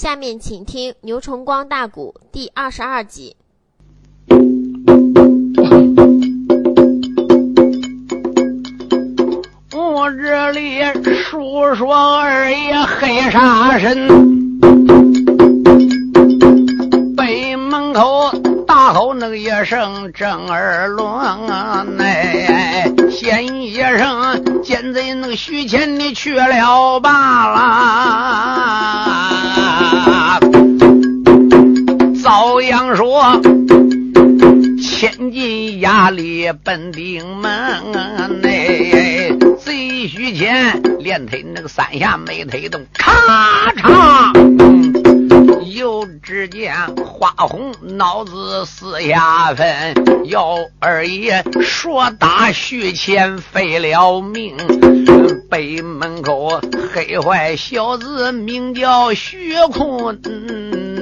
下面请听牛崇光大鼓第二十二集。我这里叔说二爷黑杀神，北门口大吼那个一声正二轮，哎，先一声奸贼那个徐前你去了罢了，遭殃说。千金压力奔顶门，内贼须前连推那个三下没推动，咔嚓！又只见花红脑子四下分，姚二爷说打徐前废了命，北门口黑坏小子名叫徐坤。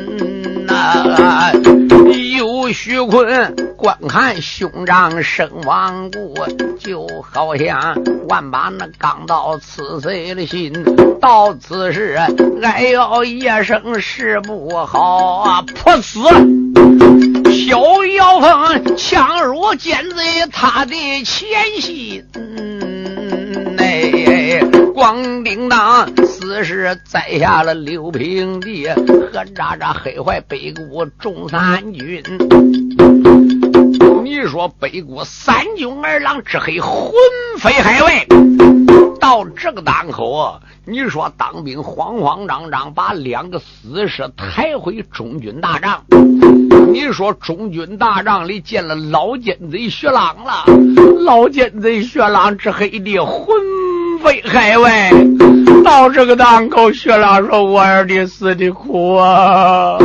有徐坤观看兄长身亡故，就好像万把那钢刀刺碎了心。到此时，哀要一声是不好啊！破死！小妖风强如奸贼他的前心。光叮当，四是栽下了六平地，和渣渣黑坏北国众三军。你说北国三军二郎之黑魂飞海外，到这个档口，你说当兵慌慌张张，把两个死士抬回中军大帐。你说中军大帐里见了老奸贼薛朗了，老奸贼薛朗之黑的魂。北海外，到这个档口，薛朗说：“我儿子死的苦啊，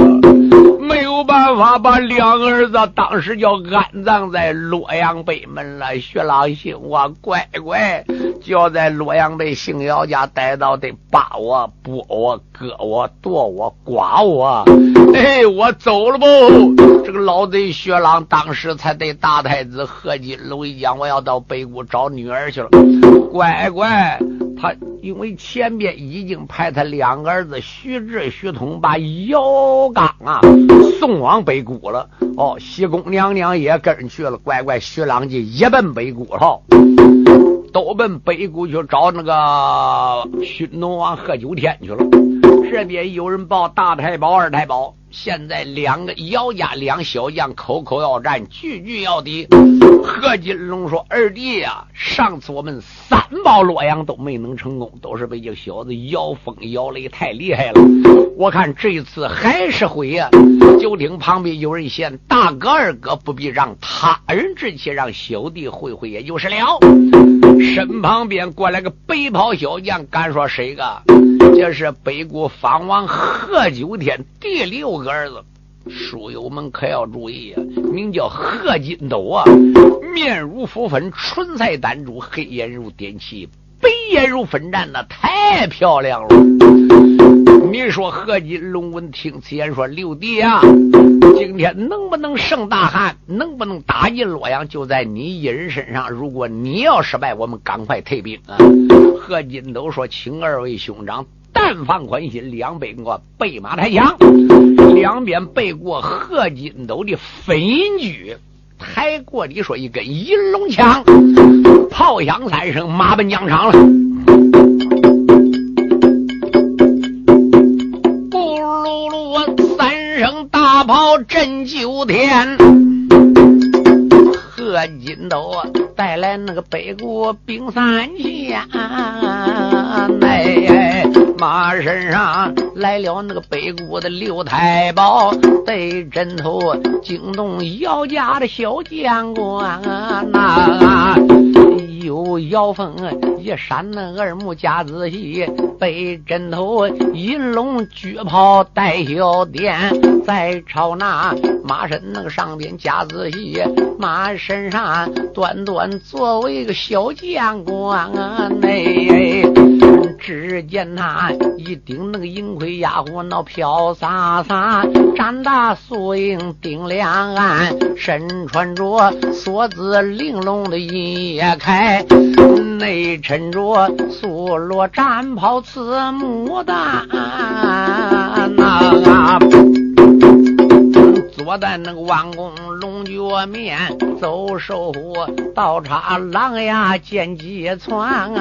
没有办法把两个儿子当时就安葬在洛阳北门了。”薛朗心我乖乖，就要在洛阳北姓姚家待到得扒我、剥我、割我、剁我、刮我。哎，我走了不？这个老贼薛朗当时才对大太子贺金龙一讲，我要到北谷找女儿去了。乖乖，他因为前边已经派他两个儿子徐志、徐通把姚刚啊送往北谷了。哦，西宫娘娘也跟去了。乖乖，徐郎就一奔北谷了，都奔北谷去找那个勋农王贺九天去了。这边有人报大太保、二太保。现在两个姚家两小将口口要战，句句要敌。贺金龙说：“二弟呀，上次我们三包洛阳都没能成功，都是被这小子摇风、摇雷太厉害了。我看这一次还是会呀。”就听旁边有人嫌：“大哥、二哥不必让他人之气，让小弟会会也就是了。”身旁边过来个白袍小将，敢说谁个？这是北国方王贺九天第六个儿子，书友们可要注意啊！名叫贺金斗啊，面如浮粉，唇彩丹珠，黑眼如点漆，白眼如粉战，那太漂亮了。你说贺金龙闻听此言说：“六弟啊，今天能不能胜大汉？能不能打进洛阳？就在你一人身上。如果你要失败，我们赶快退兵啊！”贺金都说：“请二位兄长但放宽心，两边我备马抬枪。”两边背过贺金斗的分银驹，抬过你说一根银龙枪，炮响三声，马奔疆场了。咕噜噜，三声大炮震九天，贺金斗啊带来那个北国兵三千，哎，马身上来了那个北国的刘太保，对枕头惊动姚家的小将官呐。有姚峰一闪那耳目加仔细，背枕头银龙举炮带小电，再朝那马身那个上边加仔细，马身上端端作为个小将官啊！内只见他一顶那个银盔压虎那飘洒洒，展大素影顶两岸，身穿着锁子玲珑的银叶铠。内衬着素罗战袍刺牡丹呐。啊坐在那个王公龙角面，走兽虎，倒插狼牙剑戟窜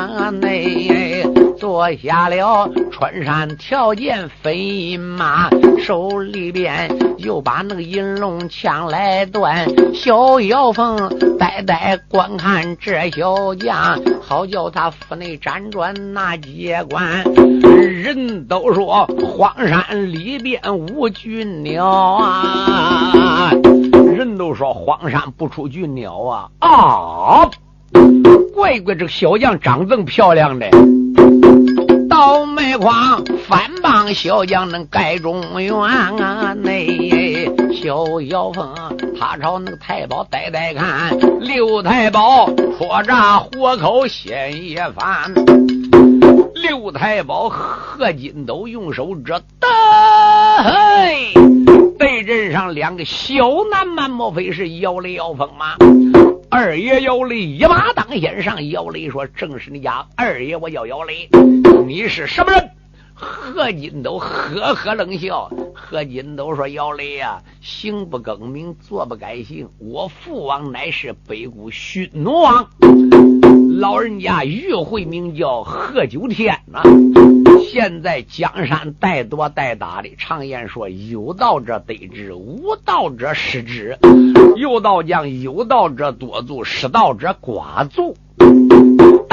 内，坐下了穿山条件飞马，手里边又把那个银龙枪来断。小妖凤呆呆观看这小将，好叫他腹内辗转那机关。人都说荒山里边无俊鸟啊，人都说荒山不出俊鸟啊啊！怪怪这个小将长这么漂亮的，倒霉筐反帮小将能盖中原啊！那小妖风他朝那个太保呆呆看，刘太保戳炸火口先一翻。六太保贺金斗用手遮，嘿，对阵上两个小南蛮，莫非是姚雷姚峰吗？二爷姚雷一马当先上，姚雷说：“正是你家二爷，我叫姚雷，你是什么人？”何金斗呵呵冷笑。何金斗说：“姚雷呀，行不更名，坐不改姓，我父王乃是北国勋奴王。”老人家玉会名叫贺九天呐，现在江山代多代打的，常言说有道者得之，无道者失之。有道讲有道者多助，失道者寡助。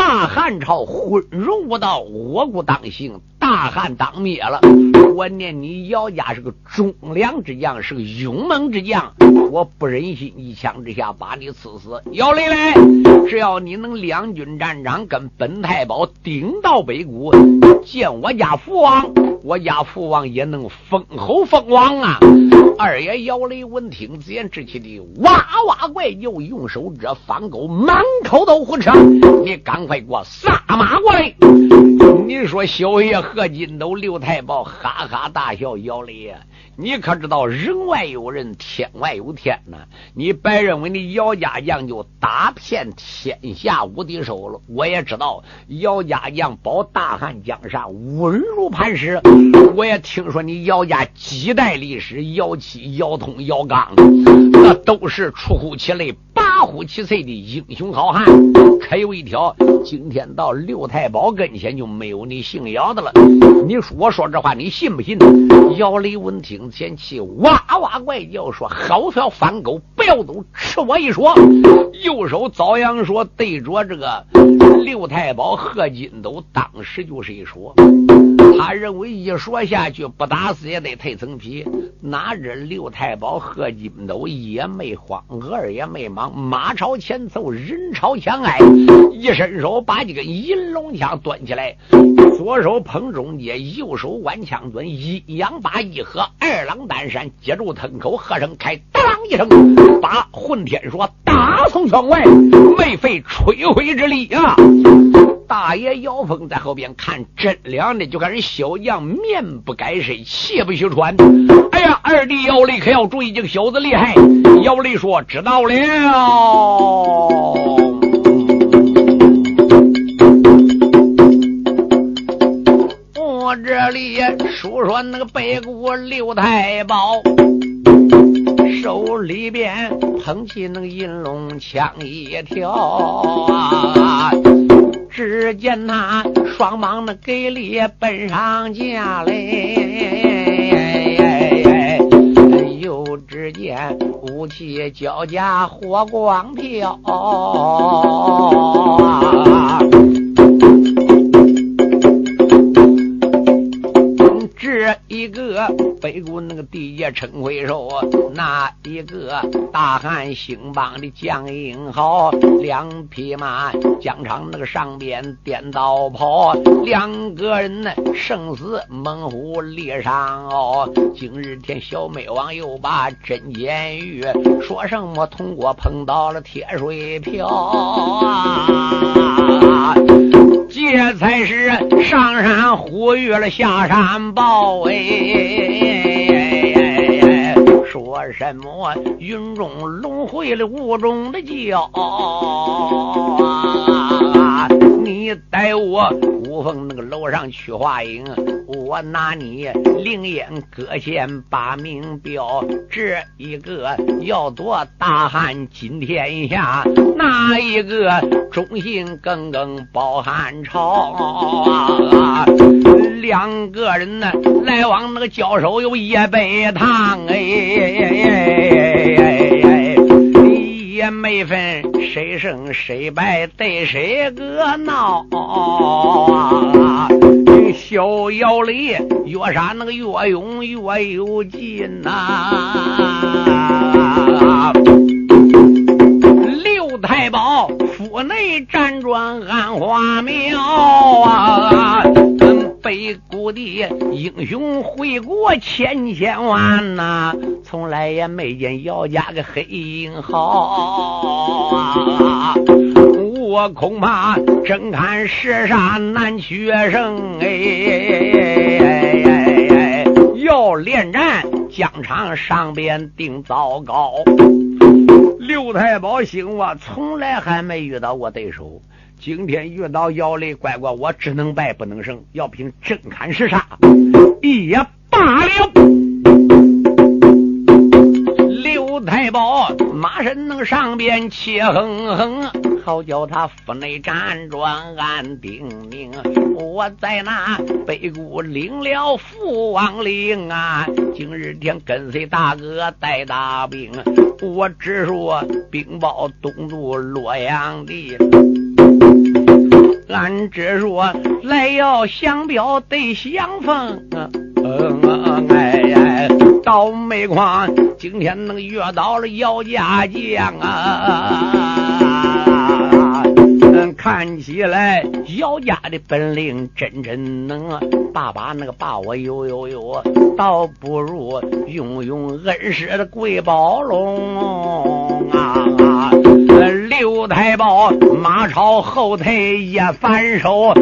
大汉朝昏庸无道，我国当行，大汉当灭了。我念你姚家是个忠良之将，是个勇猛之将，我不忍心一枪之下把你刺死。姚雷雷，只要你能两军战场跟本太保顶到北谷，见我家父王，我家父王也能封侯封王啊！二爷姚雷闻听自言之气的哇哇怪叫，用手遮方狗，满口都胡扯。你赶快。给我撒马过来！你说小爷何金斗、刘太保哈哈大笑，姚雷呀，你可知道人外有人，天外有天呢？你别认为你姚家将就打遍天下无敌手了。我也知道姚家将保大汉江山稳如磐石。我也听说你姚家几代历史，姚七、姚通、姚刚，那都是出乎其类。大呼其岁的英雄好汉，可有一条，今天到刘太保跟前就没有你姓姚的了。你说我说这话，你信不信？姚雷闻听，前妻哇哇怪叫，说：“好条反狗，不要走吃我一说。”右手遭阳说对着这个刘太保贺金斗，当时就是一说。他认为一说下去，不打死也得蜕层皮。哪知刘太保贺金斗也没慌，儿也没忙。马朝前走，人朝前挨，一伸手把这根银龙枪端起来，左手捧中间，右手挽枪墩，一扬把一合，二郎担山，接住藤口，喝声开，当一声，把混天说打从窗外，没费吹灰之力啊！大爷姚峰在后边看真亮的，就看人小将面不改色，气不虚传。哎呀，二弟姚雷可要注意，这个小子厉害。姚雷说：“知道了。”我这里说说那个北国刘太保，手里边捧起那个银龙枪一条啊，只见那双膀那给力奔上架嘞。又只见武器交加，火光飘。这一个北国那个地界称魁首，那一个大汉兴邦的将英豪，两匹马疆场那个上边颠倒跑，两个人呢生死猛虎立上哦。今日天小妹王又把真监狱说什么通过碰到了铁水漂啊。这才是上山呼吁了下山报哎，说什么？云中龙会了雾中的叫，你带我五凤那个楼上取画影，我拿你灵眼搁线把名标，这一个要夺大汉金天下，那一个忠心耿耿保汉朝啊？两个人呢，来往那个交手有一杯汤哎，也没分谁胜谁败，对谁个闹啊？逍遥里越杀那个越勇越有劲呐！刘太保府内辗转暗花庙啊！北谷的英雄回国千千万呐，从来也没见姚家个黑影好啊！我恐怕真看世上难取胜哎！要恋战，疆场上边定糟糕。刘太保醒我，从来还没遇到过对手。今天遇到姚雷，乖乖，我只能败不能胜，要凭真砍实杀也罢了。刘太保马身能上边气哼哼，好叫他府内辗转安定宁。我在那北谷领了父王令啊，今日天跟随大哥带大兵，我只说兵报东都洛阳地。俺只说来要相表得相逢，嗯哎，倒霉狂，今天能遇到了姚家将啊！看起来姚家的本领真真能啊！爸爸那个把我呦呦呦，倒不如用用恩师的贵宝龙啊！刘太保马超后退一反手，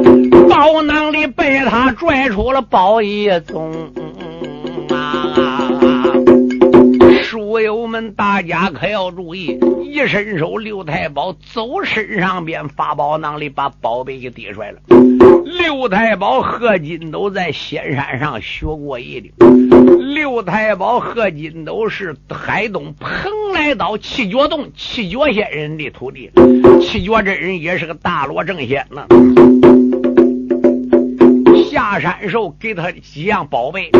包囊里被他拽出了宝一宗啊！书友们，大家可要注意，一伸手，刘太保走身上边，发宝囊里把宝贝给递出来了。刘太保贺金斗在仙山上学过艺的，刘太保贺金斗是海东蓬莱岛七绝洞七绝仙人的徒弟，七绝真人也是个大罗正仙呢。大山时候给他几样宝贝，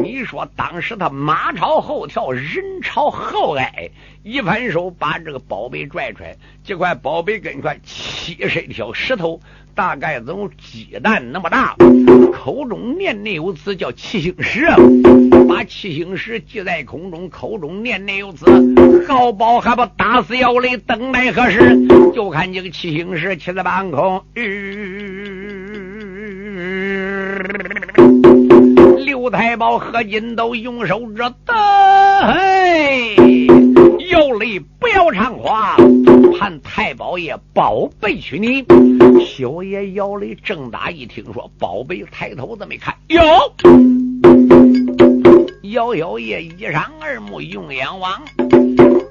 你说当时他马朝后跳，人朝后挨，一反手把这个宝贝拽出来，这块宝贝跟块七十条石头，大概有鸡蛋那么大，口中念念有词，叫七星石，把七星石系在空中，口中念念有词，好宝还不打死妖雷，等待何时？就看这个七星石骑在半空。刘太保何金都用手着的，有理不要唱话，盼太保爷宝贝娶你。小爷姚雷正打一听说宝贝，抬头子没看，有姚小爷一上二目用眼望，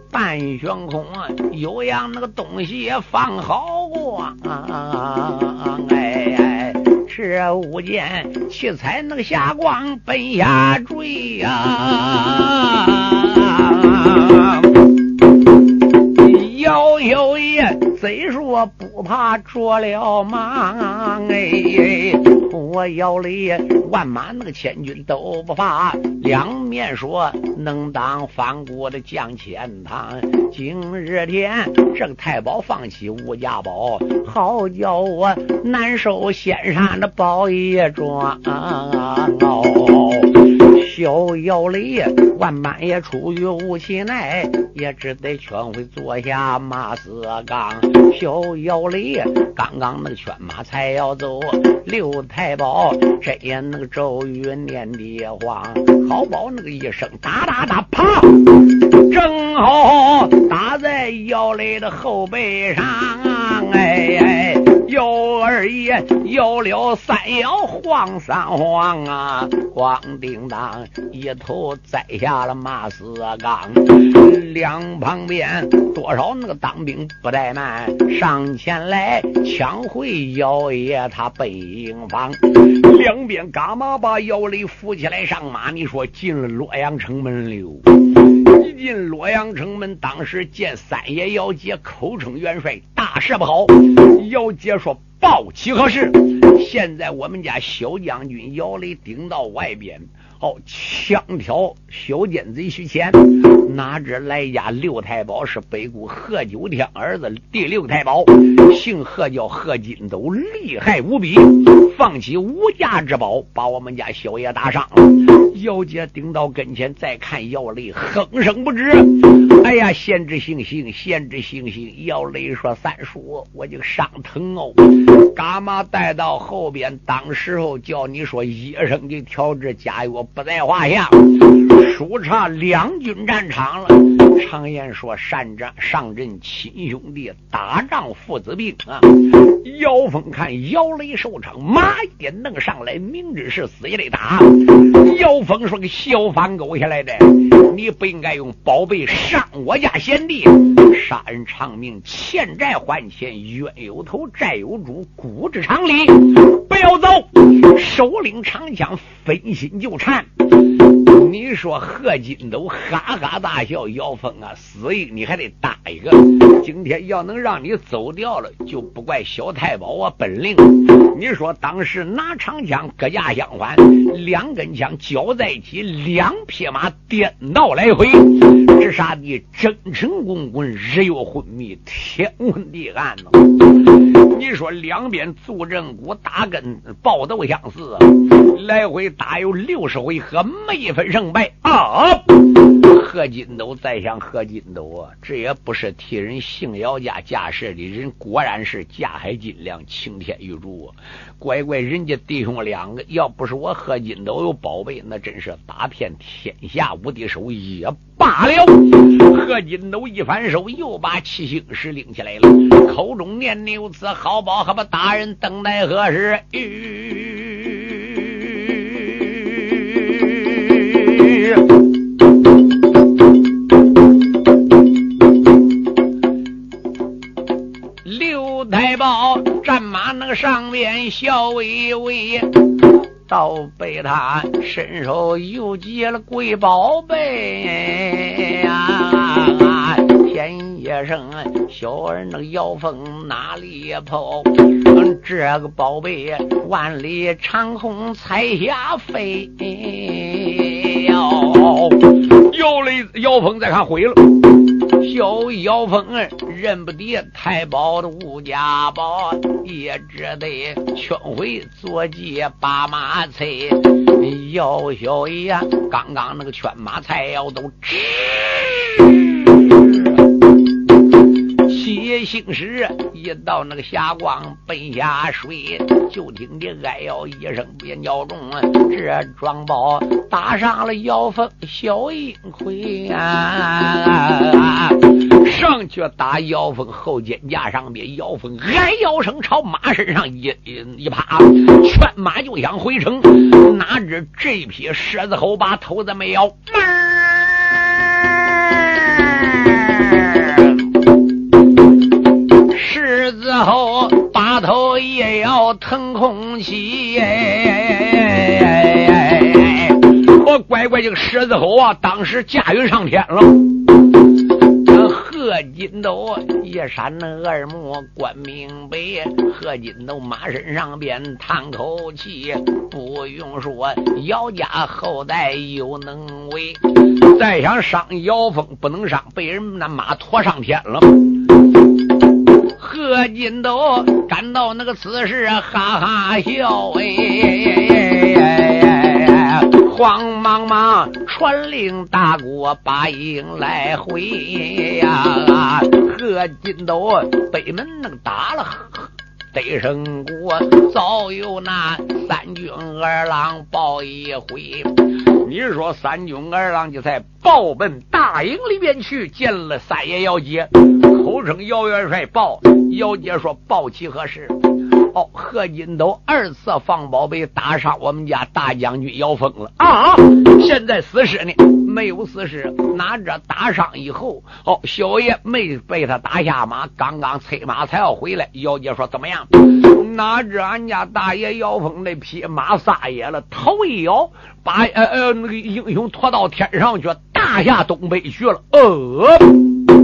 半悬空啊有样那个东西也放好过啊！哎。这舞剑七彩那个霞光奔下坠呀，啊！姚小爷虽说不怕着了马哎，我腰里万马那个千军都不怕，两面说能当反国的将前堂。今日天这个太保放弃吴家宝，好叫我难受仙山的宝一桩。小姚雷万般也出于无其奈，也只得劝回坐下马四刚。小姚雷刚刚那个劝马才要走，刘太保这也那个咒语念的慌，好宝那个一声哒哒哒，啪，正好打在姚雷的后背上，哎哎。姚二爷摇了三摇，晃三晃啊，咣叮当，一头栽下了马四刚。两旁边多少那个当兵不怠慢，上前来抢回姚爷他背营房。两边干嘛把姚雷扶起来上马？你说进了洛阳城门了。进洛阳城门，当时见三爷姚杰口称元帅，大事不好。姚杰说：“报喜何事？现在我们家小将军姚雷顶到外边。”哦，枪挑小奸贼徐谦，哪知来家六太保是北固贺九天儿子第六太保，姓贺叫贺金斗，厉害无比，放起无价之宝把我们家小爷打伤了。姚姐顶到跟前，再看姚雷哼声不止。哎呀，先知行行，先知行行。姚雷说：“三叔，我就伤疼哦。”干嘛带到后边？当时候叫你说医生给调制假药。不在话下，输差两军战场了。常言说：“上阵上阵亲兄弟，打仗父子兵啊。”姚峰看姚雷受伤，马也弄上来，明知是死也得打。姚峰说：“个小反狗下来的，你不应该用宝贝伤我家贤弟，杀人偿命，欠债还钱，冤有头债有主，古之常理。不要走，手领长枪，分心就颤。”你说贺金斗哈哈大笑，姚峰啊，死硬你还得打一个。今天要能让你走掉了，就不怪小太保啊本领。你说当时拿长枪，各架相还，两根枪交在一起，两匹马颠倒来回，直杀的征程滚滚，日月昏迷，天昏地暗呢。你说两边坐阵鼓打跟抱斗相似，来回打有六十回合，没分胜败啊！贺金斗再想贺金斗啊，这也不是替人姓姚家架势的人，果然是架海金梁，擎天玉柱啊！乖乖，人家弟兄两个，要不是我贺金斗有宝贝，那真是打遍天下无敌手也罢了。贺金斗一反手，又把七星石拎起来了，口中念念有词：“好宝，还把大人等待何时？”上面笑微微，倒被他伸手又接了贵宝贝呀！天一声，小儿那个姚峰哪里跑？这个宝贝万里长空彩霞飞。姚雷姚峰再看毁了，小姚峰认不得太保的吴家宝，也只得劝回坐骑把马催。姚小爷刚刚那个劝马才要都七星石一到那个霞光奔下水，就听见哀嚎一声，别叫中，这庄宝打上了妖风小阴魁啊！上去打妖风后肩架上边，妖风哀叫声朝马身上一一一趴，劝马就想回城，哪知这匹狮子猴把头子没咬。狮子吼把头也要腾空起，我乖乖这个狮子吼啊，当时驾驭上天了。贺金斗一闪那二目，观明白。贺金斗马身上边叹口气，不用说，姚家后代有能为。再想伤姚峰，不能伤，被人那马驮上天了。贺金斗感到那个此时哈哈笑哎，慌忙忙传令大国把营来回呀！贺金斗北门那个打了。得胜国早有那三军二郎报一回，你说三军二郎就在报奔大营里边去见了三爷姚杰，口称姚元帅报。姚杰说报其何事？哦，何金斗二次放宝贝打伤我们家大将军姚峰了啊！现在死尸呢？没有死尸，拿着打伤以后，哦，小爷没被他打下马，刚刚催马才要回来。姚姐说怎么样？拿着俺家大爷姚峰那匹马撒野了，头一摇，把呃呃那个英雄拖到天上去，大下东北去了。呃。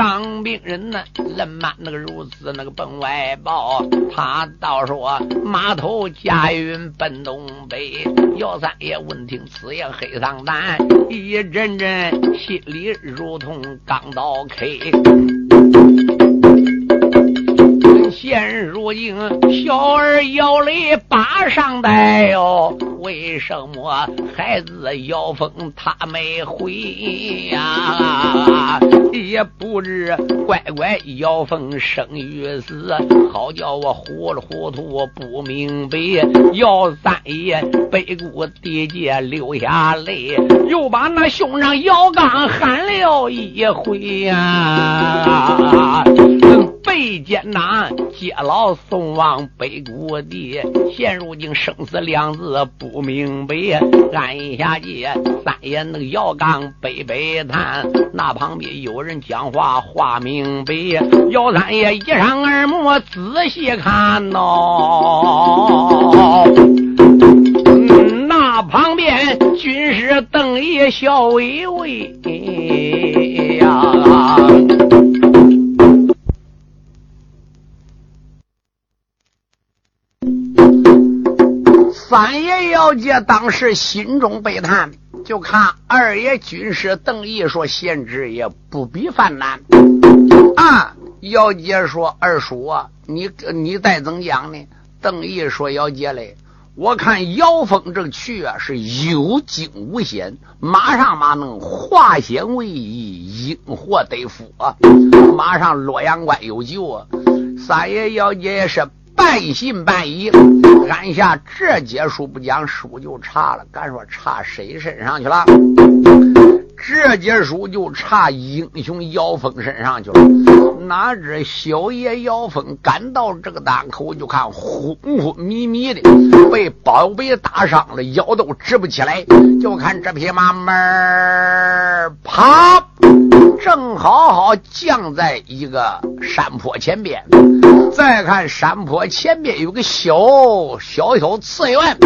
当兵人呢，人马那个如此那个奔外报，他倒说码头驾云奔东北。姚三爷闻听此言黑桑胆，一阵阵心里如同钢刀砍。现如今，小儿摇雷把上带哟，为什么孩子摇风他没回呀？也不知乖乖摇风生与死，好叫我糊里糊涂不明白。姚三爷背过地界流下泪，又把那兄长姚刚喊了一回呀。被艰难接老送往北谷地，现如今生死两字不明白。按下界三爷那个姚刚悲悲叹，那旁边有人讲话话明白。姚三爷一上耳目仔细看喏，那旁边军师邓爷笑微微呀。三爷姚杰当时心中悲叹，就看二爷军师邓毅说：“贤侄也不必犯难。”啊，姚杰说：“二叔啊，你你再怎讲呢？”邓毅说：“姚杰嘞，我看姚峰这去啊，是有惊无险，马上马能化险为夷，因祸得福啊！马上洛阳关有救啊！”三爷姚杰也是。半信半疑，按下这节书不讲，书就差了。敢说差谁身上去了？这节书就差英雄姚峰身上去了。哪知小爷姚峰赶到这个档口，就看昏昏迷迷的，被宝贝打伤了，腰都直不起来。就看这匹马儿啪。正好好降在一个山坡前边，再看山坡前边有个小小小寺院。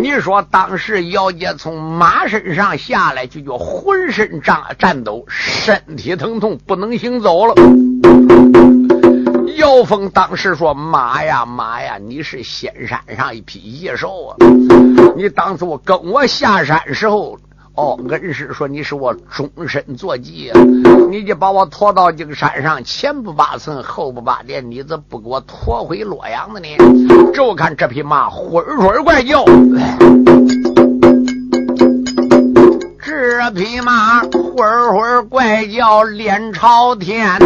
你说当时姚杰从马身上下来，就叫浑身战颤抖，身体疼痛，不能行走了。姚峰当时说：“妈呀妈呀，你是仙山上一匹野兽啊！你当初跟我下山时候。”哦，恩师说你是我终身坐骑，你就把我拖到这个山上，前不八层，后不八点，你怎不给我拖回洛阳的呢？就看这匹马混混怪叫，这匹马混混怪叫脸朝天，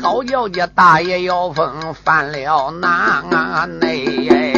好叫这大爷要风犯了难内。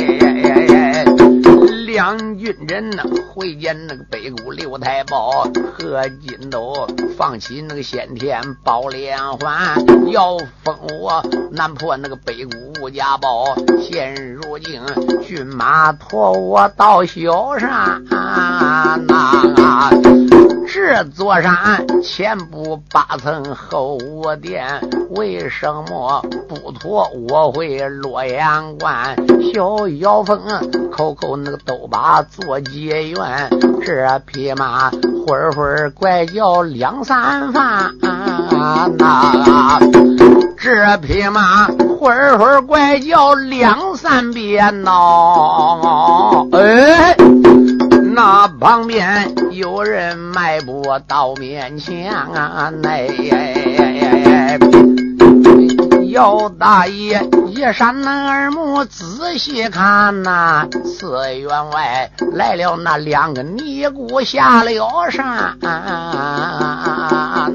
两军人呢会见那个北谷刘太保何金斗，放起那个先天宝莲花，要封我南破那个北谷吴家堡。现如今骏马驮我到小山那。这座山前不八层后五殿，为什么不驮我回洛阳关？小妖风口口那个都把做结缘，这匹马会会怪叫两三番，那这匹马会会怪叫两三遍呐，哎。那旁边有人迈步到面前啊，那姚大爷一扇那耳目仔细看呐，寺院外来了那两个尼姑下了山，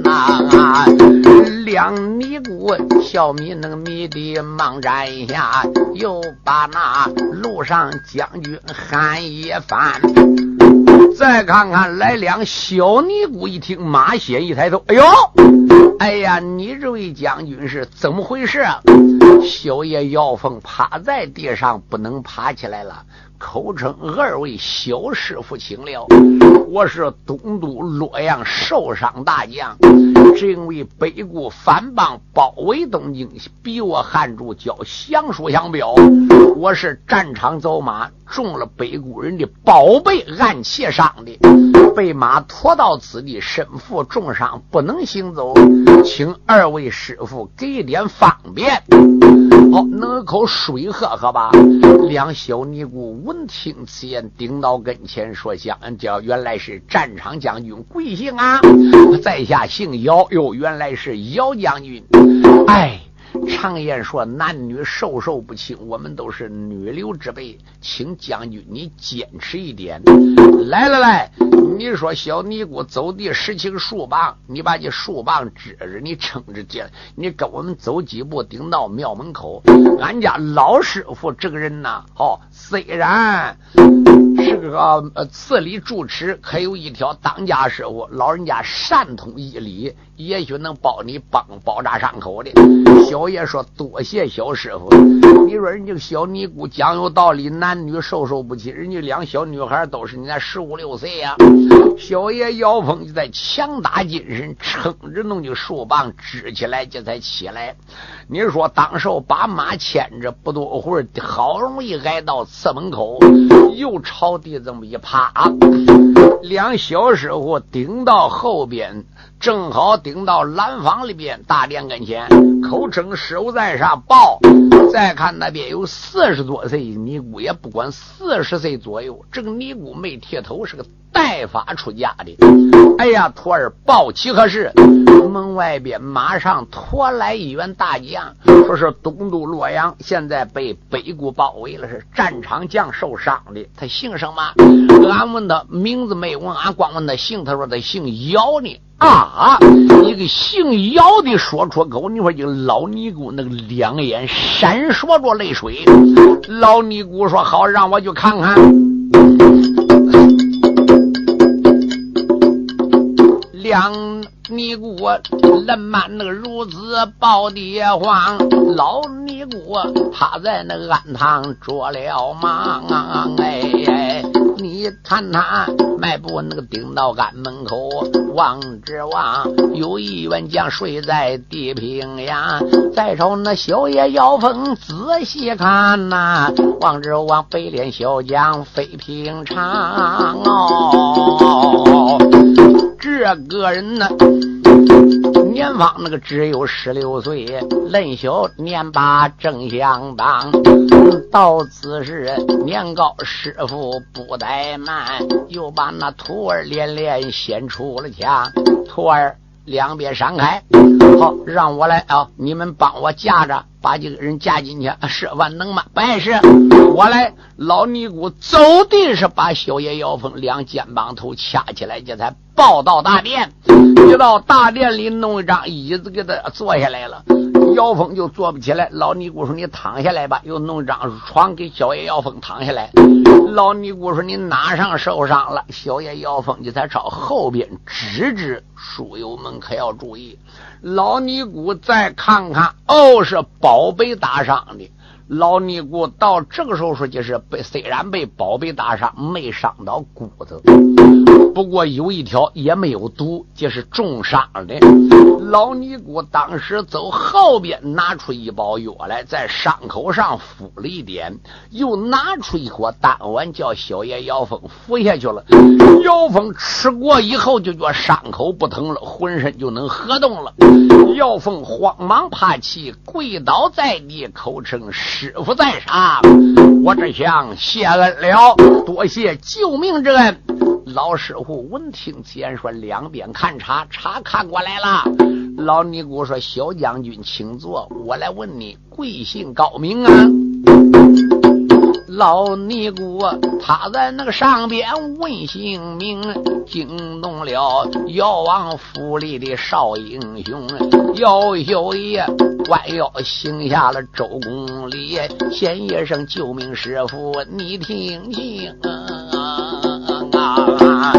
那两尼姑小米那个米的忙站下，又把那路上将军喊一番。再看看来两小尼姑，一听马歇一抬头，哎呦，哎呀，你这位将军是怎么回事？小爷姚凤趴在地上，不能爬起来了。口称二位小师傅请了，我是东都洛阳受伤大将，正为北固反帮包围东京，逼我汉主交降书降表。我是战场走马，中了北固人的宝贝，暗器伤的，被马拖到此地，身负重伤，不能行走，请二位师傅给点方便。好，弄口水喝喝吧。两小尼姑闻听此言，顶到跟前说：“将叫原来是战场将军，贵姓啊？在下姓姚，哦哟，原来是姚将军。哎。”常言说，男女授受不亲，我们都是女流之辈，请将军你坚持一点。来来来，你说小尼姑走地拾起个树棒，你把这树棒支着，你撑着肩，你跟我们走几步，顶到庙门口。俺家老师傅这个人呐，哦，虽然。是个呃，赐礼主持，可有一条当家师傅，老人家善通医理，也许能帮你帮包扎伤口的。小爷说多谢小师傅。你说人家小尼姑讲有道理，男女授受不亲，人家两小女孩都是你那十五六岁呀。小爷姚峰就在强打精神，撑着弄的树棒支起来，这才起来。你说当时候把马牵着，不多会儿，好容易挨到寺门口，又朝地这么一趴，两小师傅顶到后边，正好顶到蓝房里边大殿跟前，口称手在上报。再看那边有四十多岁尼姑，也不管四十岁左右，这个尼姑没剃头，是个。代发出家的，哎呀，徒儿报喜何事？门外边马上拖来一员大将，说是东都洛阳现在被北国包围了，是战场将受伤的。他姓什么？俺问他名字没问，俺光问他姓。他说他姓姚呢。啊，一个姓姚的说出口，你说这老尼姑那个两眼闪烁着泪水。老尼姑说：“好，让我去看看。”两尼姑人满那个孺子抱爹慌，老尼姑趴在那安堂着了忙。啊哎，看他迈步那个顶到俺门口，望之望有一员将睡在地平呀。再瞅那小爷姚峰仔细看呐，望之望北脸小将非平常哦。这个人呢，年方那个只有十六岁，嫩小年把正相当。到此时年高师傅不怠慢，又把那徒儿连连先出了墙。徒儿两边闪开，好，让我来啊！你们帮我架着。把这个人架进去，是万能吗？不碍事，我来。老尼姑走的是把小爷姚峰两肩膀头掐起来，这才抱到大殿。一到大殿里，弄一张椅子给他坐下来了。姚峰就坐不起来。老尼姑说：“你躺下来吧。”又弄张床给小爷姚峰躺下来。老尼姑说：“你哪上受伤了？”小爷姚峰就才朝后边指指：“书友们可要注意。”老尼姑再看看，哦，是宝宝贝打赏的。老尼姑到这个时候说，就是被虽然被宝贝打伤，没伤到骨头，不过有一条也没有毒，就是重伤的。老尼姑当时走后边拿出一包药来，在伤口上敷了一点，又拿出一颗丹丸，叫小爷姚峰服下去了。姚峰吃过以后，就觉伤口不疼了，浑身就能合动了。姚峰慌忙爬起，跪倒在地，口称。师傅在上，我只想谢恩了，多谢救命之恩。老师傅闻听此言，说：“两边看茶，茶看过来了。”老尼姑说：“小将军，请坐。我来问你，贵姓高名啊？”老尼姑他在那个上边问姓名，惊动了药王府里的少英雄姚小爷，弯腰行下了周公礼，先一声救命师傅，你听清啊！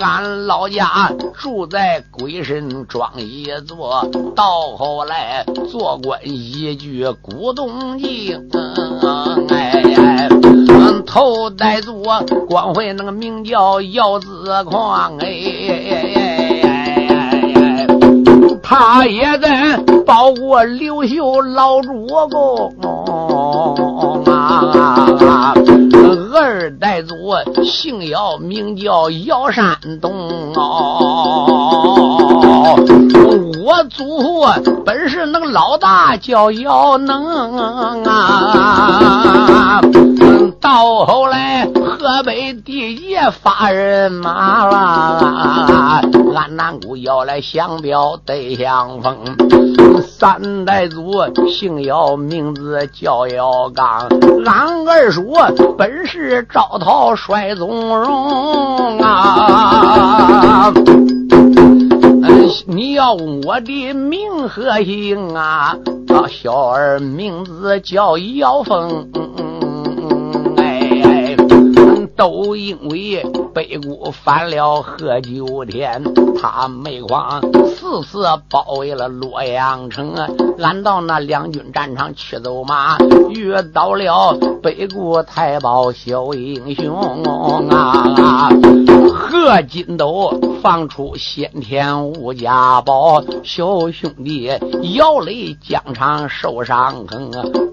俺老家住在鬼神庄一座，到后来做官一句古董头戴族光辉那个名叫姚子矿，哎，他也在保过刘秀老主公啊。二代祖姓姚，名叫姚山东哦。我祖父本是那个老大，叫姚能啊。到后来河北地界发人马了，俺南姑要来相表对相逢。三代祖姓姚，名字叫姚刚。俺二叔本是招讨帅宗荣啊。你要问我的名和姓啊？小儿名字叫姚峰。嗯嗯，哎都因为北姑翻了贺九天，他没慌，四次包围了洛阳城。俺到那两军战场去走马，遇到了北姑太保小英雄啊！贺金斗放出先天无家宝，小兄弟姚雷疆场受伤坑。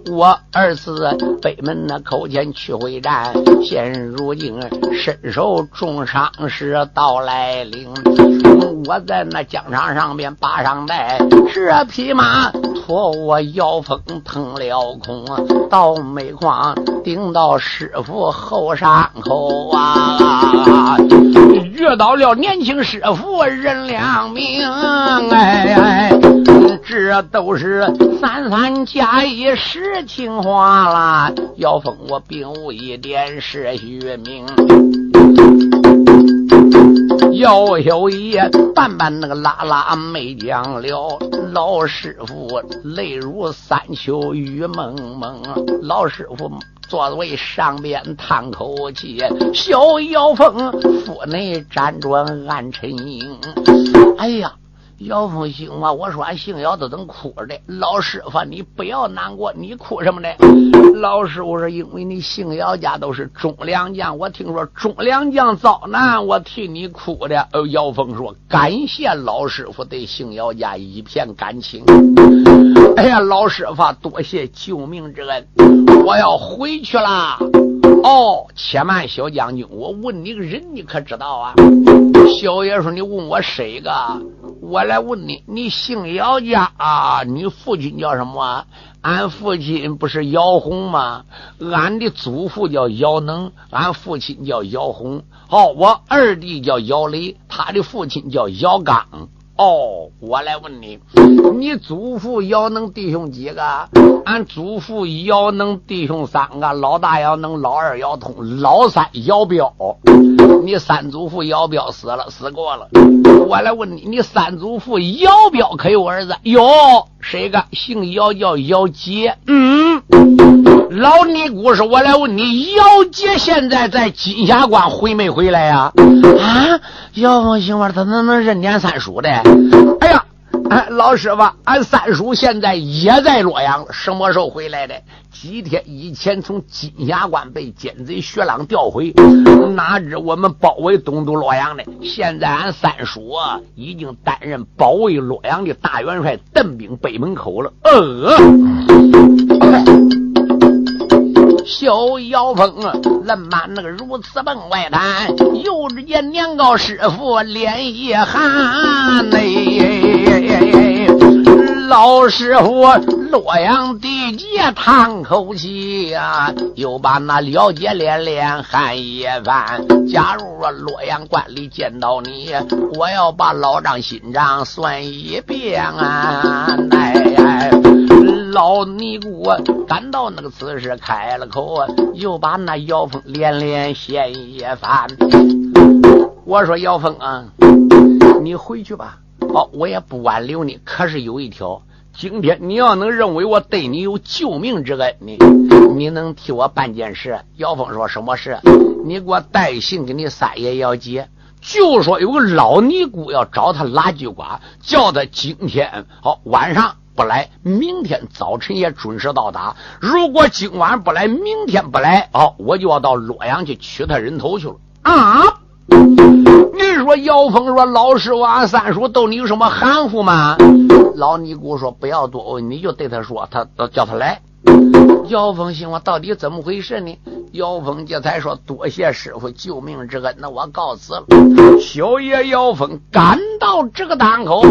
我二次北门那口前去会战，现如今身受重伤时到来临。我在那疆场上边把上带，这匹马托我摇风腾了空，到煤矿顶到师傅后山口啊，遇到了年轻师傅任良明，哎哎，这都是三三加一实情话啦。姚峰，我并无一点是虚名。姚小爷半半那个拉拉没讲了，老师傅泪如三秋雨蒙蒙。老师傅坐位上边叹口气，小姚峰腹内辗转暗沉吟。哎呀！姚峰姓嘛？我说俺姓姚都等哭的。老师傅，你不要难过，你哭什么呢？老师傅说，因为你姓姚家都是忠良将，我听说忠良将遭难，我替你哭的。哦，姚峰说，感谢老师傅对姓姚家一片感情。哎呀，老师傅，多谢救命之恩，我要回去了。哦，且慢，小将军，我问你个人，你可知道啊？小爷说，你问我谁个？我来问你，你姓姚家啊？你父亲叫什么？俺父亲不是姚红吗？俺的祖父叫姚能，俺父亲叫姚红。好，我二弟叫姚雷，他的父亲叫姚刚。哦，我来问你，你祖父姚能弟兄几个？俺祖父姚能弟兄三个，老大姚能，老二姚通，老三姚彪。你三祖父姚彪死了，死过了。我来问你，你三祖父姚彪可有儿子？有，谁个？姓姚，叫姚杰。嗯，老尼姑说，我来问你，姚杰现在在金霞关回没回来呀？啊，姚凤媳妇，他怎能认点三叔的？哎呀！哎，老师傅，俺三叔现在也在洛阳了，什么时候回来的？几天以前从金霞关被奸贼薛朗调回，哪知我们包围东都洛阳的。现在俺三叔啊，已经担任保卫洛阳的大元帅，邓兵北门口了。呃，小妖风啊，愣满那个如此奔外滩，又只见年糕师傅脸一寒嘞。老师傅，洛阳地界叹口气呀，又把那了解连连喊一番。假如说洛阳观里见到你，我要把老账新账算一遍啊！哎，老尼姑赶到那个此时开了口，又把那姚峰连连嫌一番。我说姚峰啊，你回去吧。哦，我也不挽留你。可是有一条，今天你要能认为我对你有救命之恩，你你能替我办件事？姚峰说什么事？你给我带信给你三爷姚杰，就说有个老尼姑要找他拉锯瓜，叫他今天好晚上不来，明天早晨也准时到达。如果今晚不来，明天不来，哦，我就要到洛阳去取他人头去了啊！你说姚峰说老师我俺三叔逗你有什么含糊吗？老尼姑说不要多问，你就对他说，他叫他来。姚峰心我到底怎么回事呢？姚峰这才说：“多谢师傅救命之恩，那我告辞了。”小爷姚峰赶到这个档口，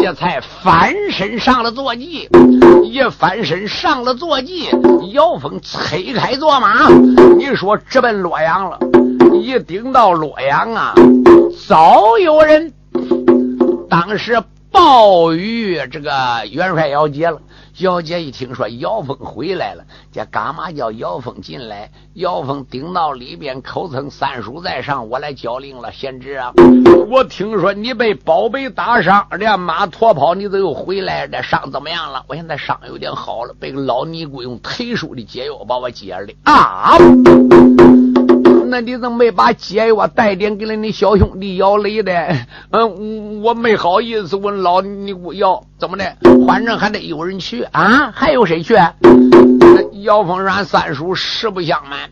这才翻身上了坐骑，一翻身上了坐骑，姚峰催开坐马，你说直奔洛阳了。一顶到洛阳啊，早有人当时报与这个元帅姚杰了。姚杰一听说姚峰回来了，这干嘛叫姚峰进来？姚峰顶到里边，口称三叔在上，我来交令了。贤侄啊，我听说你被宝贝打伤，连马驮跑，你都又回来，这伤怎么样了？我现在伤有点好了，被个老尼姑用忒书的解药把我解了啊！那你怎么没把解药带点给了你小兄弟姚雷的？嗯，我没好意思问老尼姑要怎么的，反正还得有人去啊！还有谁去？姚峰软三叔实不相瞒。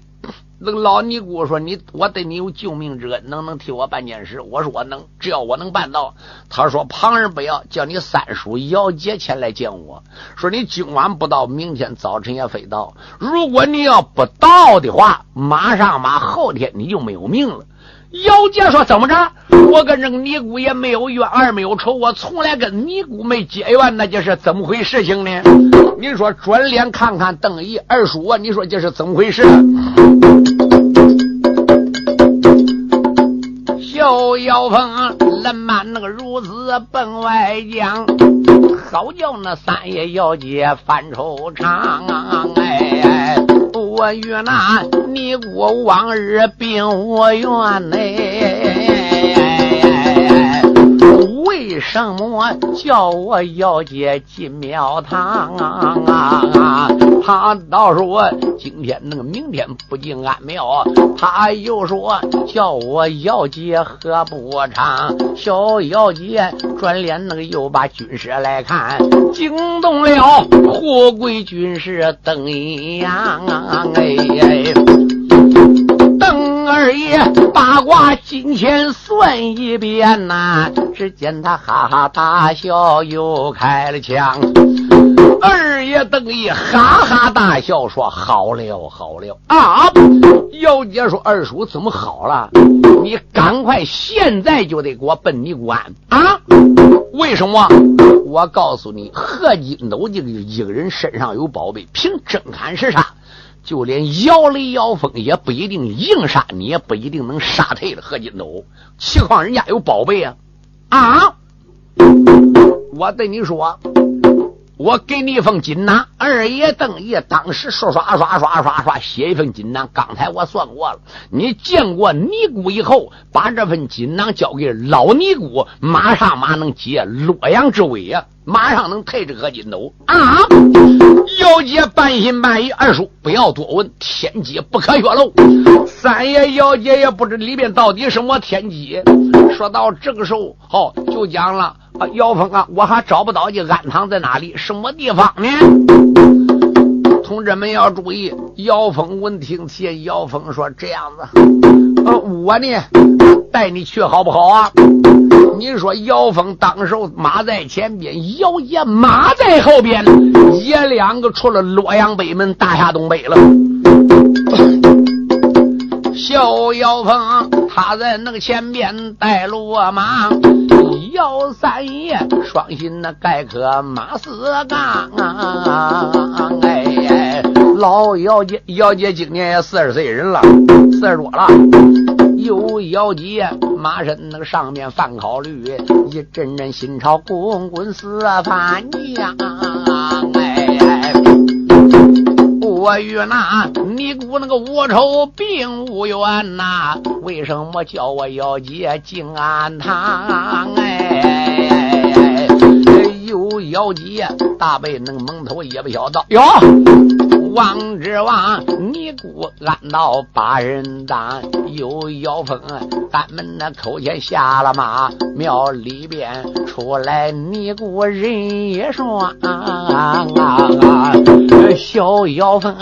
那个老尼姑说：“你我对你有救命之恩，能不能替我办件事？”我说：“我能，只要我能办到。”他说：“旁人不要，叫你三叔姚杰前来见我。说你今晚不到，明天早晨也非到。如果你要不到的话，马上马后天你就没有命了。”姚杰说：“怎么着？我跟这个尼姑也没有冤，二没有仇，我从来跟尼姑没结怨，那这是怎么回事情呢？你说转脸看看邓毅二叔啊，你说这是怎么回事？”小姚峰冷满那个孺子奔外江，好叫那三爷姚杰犯愁肠。哎。我与那尼姑往日并无缘呢，为什么？叫我妖姐进庙堂啊？他倒说今天那个明天不进安庙，他又说叫我妖姐何不长？小姚姐转脸那个又把军师来看，惊动了富贵军师邓阳。哎，邓二爷八卦金钱算一遍呐，只见他哈哈大笑，又开了枪。二爷邓毅哈哈大笑说：“好了好了啊！”姚姐说：“二叔怎么好了？你赶快现在就得给我奔尼姑庵啊！为什么？我告诉你，何金斗这个一个人身上有宝贝，凭真砍是啥。”就连姚雷、姚峰也不一定硬杀你，也不一定能杀退了何金斗。何况人家有宝贝啊！啊！我对你说，我给你一封锦囊。二爷邓爷当时刷刷刷刷刷刷写一份锦囊。刚才我算过了，你见过尼姑以后，把这份锦囊交给老尼姑，马上马能解洛阳之危呀！马上能退这个金斗啊！姚姐半信半疑，二叔不要多问，天机不可泄露。三爷姚姐也不知里边到底什么天机。说到这个时候，好就讲了啊，姚峰啊，我还找不到你安堂在哪里，什么地方呢？同志们要注意，姚峰闻听见姚峰说这样子，呃，我呢带你去好不好啊？你说姚峰当时马在前边，姚爷马在后边，爷两个出了洛阳北门，大下东北了。小姚峰他在那个前边带路啊马，姚三爷双心那盖可马四杠。哎，老姚姐，姚姐今年也四十岁人了，四十多了。有姚姐马身那个上面犯考虑，一阵阵心潮滚滚四翻江。我与那尼姑那个无仇并无冤呐，为什么叫我姚姐进安堂？哎，有姚姐大背那个蒙头也不晓得哟。王之王，尼姑按到八人当，有妖风，咱们那口前下了马，庙里边出来尼姑人一双啊啊，小妖风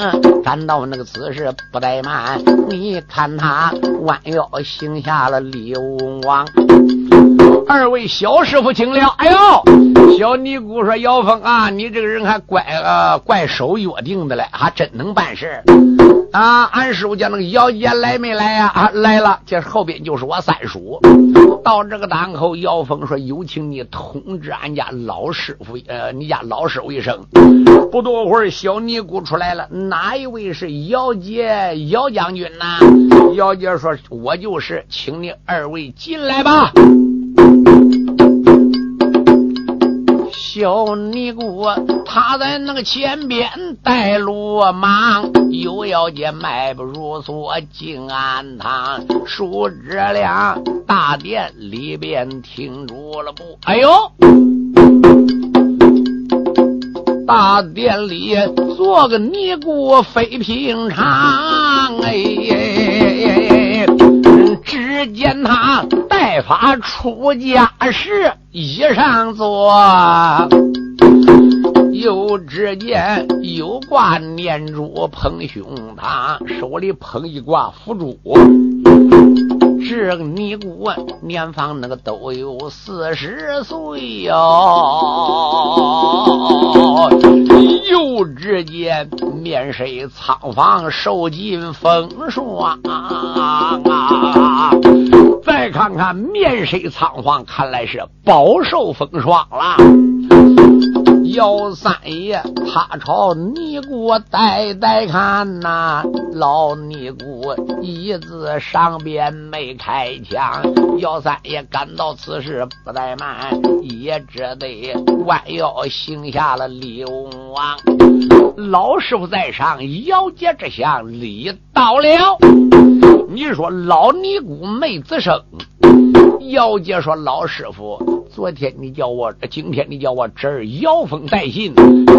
赶到那个此时不怠慢，你看他弯腰行下了李文王。二位小师傅请了，哎呦，小尼姑说：“姚峰啊，你这个人还怪呃怪守约定的嘞，还真能办事啊！俺师傅叫那个姚姐来没来呀？啊，来了，这后边就是我三叔。到这个档口，姚峰说：有请你通知俺家老师傅，呃，你家老师傅一声。不多会儿，小尼姑出来了，哪一位是姚姐？姚将军呐？姚姐说：我就是，请你二位进来吧。”小尼姑，他在那个前边带路忙，又要见迈不如所进安堂，叔侄俩大殿里边停住了步。哎呦，大殿里坐个尼姑非平常哎。只见他带发出家时，衣上坐；又只见有挂念珠捧胸膛，手里捧一挂佛珠。这个尼姑年方那个都有四十岁哟，又只见面色苍黄，受尽风霜啊！看看面色苍黄，看来是饱受风霜了。姚三爷，他朝尼姑呆呆看呐，老尼姑一字上边没开枪。姚三爷感到此事不怠慢，也只得弯腰行下了礼王。老师傅在上，姚杰之相礼到了。你说老尼姑没吱声。姚杰说：“老师傅，昨天你叫我，今天你叫我侄儿姚峰带信，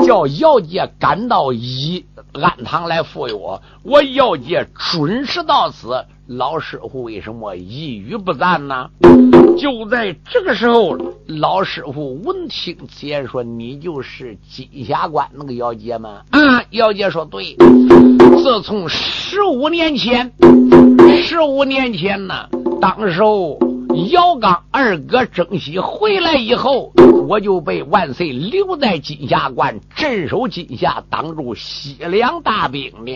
叫姚杰赶到一安堂来赴约。我姚杰准时到此。老师傅为什么一语不赞呢？”就在这个时候，老师傅闻听此言，说：“你就是金霞关那个姚杰吗？”啊，姚杰说：“对。自从十五年前，十五年前呢，当时候。”姚刚二哥征西回来以后，我就被万岁留在金霞关镇守金霞，挡住西凉大兵呢。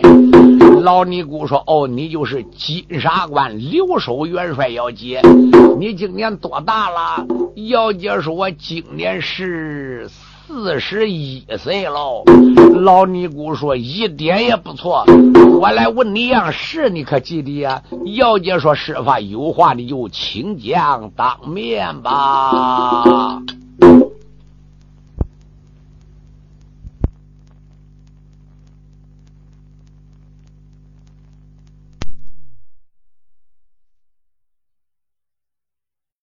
老尼姑说：“哦，你就是金沙关留守元帅姚杰，你今年多大了？”姚杰说：“我今年是。”四十一岁喽，老尼姑说一点也不错。我来问你样事，你可记得呀？姚姐说：“师傅有话你就请讲，当面吧。”